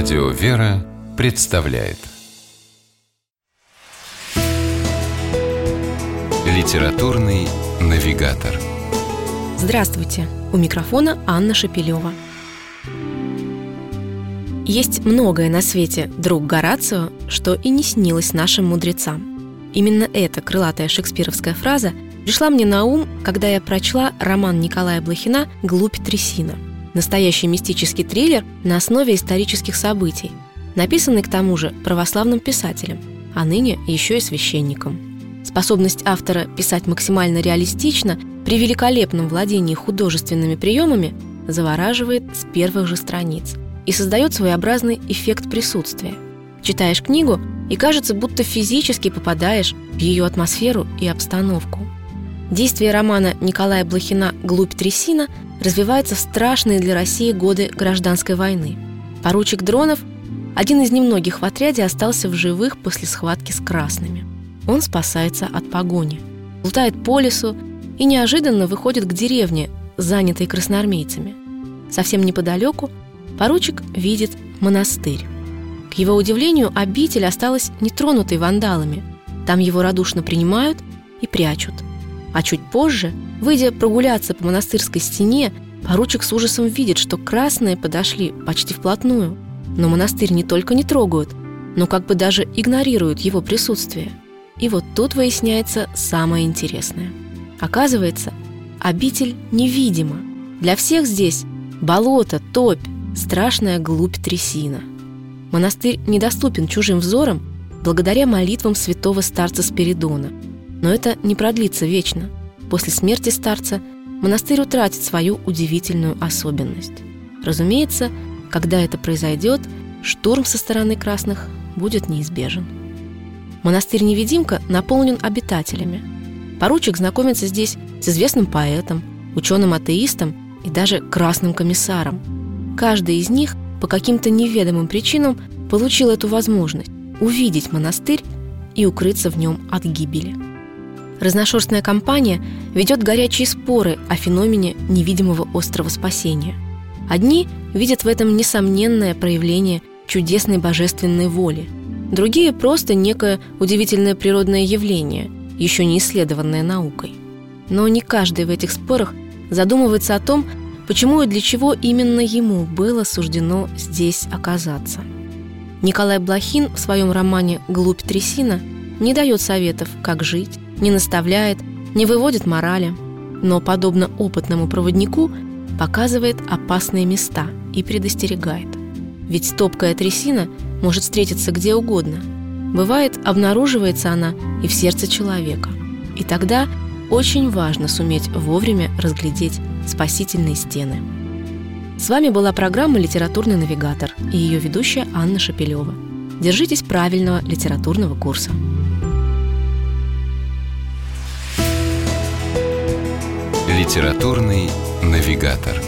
Радио «Вера» представляет Литературный навигатор Здравствуйте! У микрофона Анна Шапилева. Есть многое на свете, друг Горацио, что и не снилось нашим мудрецам. Именно эта крылатая шекспировская фраза пришла мне на ум, когда я прочла роман Николая Блохина «Глубь трясина». Настоящий мистический триллер на основе исторических событий, написанный к тому же православным писателем, а ныне еще и священником. Способность автора писать максимально реалистично при великолепном владении художественными приемами завораживает с первых же страниц и создает своеобразный эффект присутствия. Читаешь книгу, и кажется, будто физически попадаешь в ее атмосферу и обстановку. Действие романа Николая Блохина «Глубь трясина» развивается в страшные для России годы гражданской войны. Поручик Дронов – один из немногих в отряде остался в живых после схватки с красными. Он спасается от погони, лутает по лесу и неожиданно выходит к деревне, занятой красноармейцами. Совсем неподалеку поручик видит монастырь. К его удивлению, обитель осталась нетронутой вандалами. Там его радушно принимают и прячут – а чуть позже, выйдя прогуляться по монастырской стене, поручик с ужасом видит, что красные подошли почти вплотную. Но монастырь не только не трогают, но как бы даже игнорируют его присутствие. И вот тут выясняется самое интересное. Оказывается, обитель невидима. Для всех здесь болото, топь, страшная глубь трясина. Монастырь недоступен чужим взорам благодаря молитвам святого старца Спиридона – но это не продлится вечно. После смерти старца монастырь утратит свою удивительную особенность. Разумеется, когда это произойдет, штурм со стороны красных будет неизбежен. Монастырь-невидимка наполнен обитателями. Поручик знакомится здесь с известным поэтом, ученым-атеистом и даже красным комиссаром. Каждый из них по каким-то неведомым причинам получил эту возможность увидеть монастырь и укрыться в нем от гибели. Разношерстная компания ведет горячие споры о феномене невидимого острова спасения. Одни видят в этом несомненное проявление чудесной божественной воли, другие – просто некое удивительное природное явление, еще не исследованное наукой. Но не каждый в этих спорах задумывается о том, почему и для чего именно ему было суждено здесь оказаться. Николай Блохин в своем романе «Глубь трясина» не дает советов, как жить, не наставляет, не выводит морали, но, подобно опытному проводнику, показывает опасные места и предостерегает. Ведь топкая трясина может встретиться где угодно. Бывает, обнаруживается она и в сердце человека. И тогда очень важно суметь вовремя разглядеть спасительные стены. С вами была программа «Литературный навигатор» и ее ведущая Анна Шапилева. Держитесь правильного литературного курса. Литературный навигатор.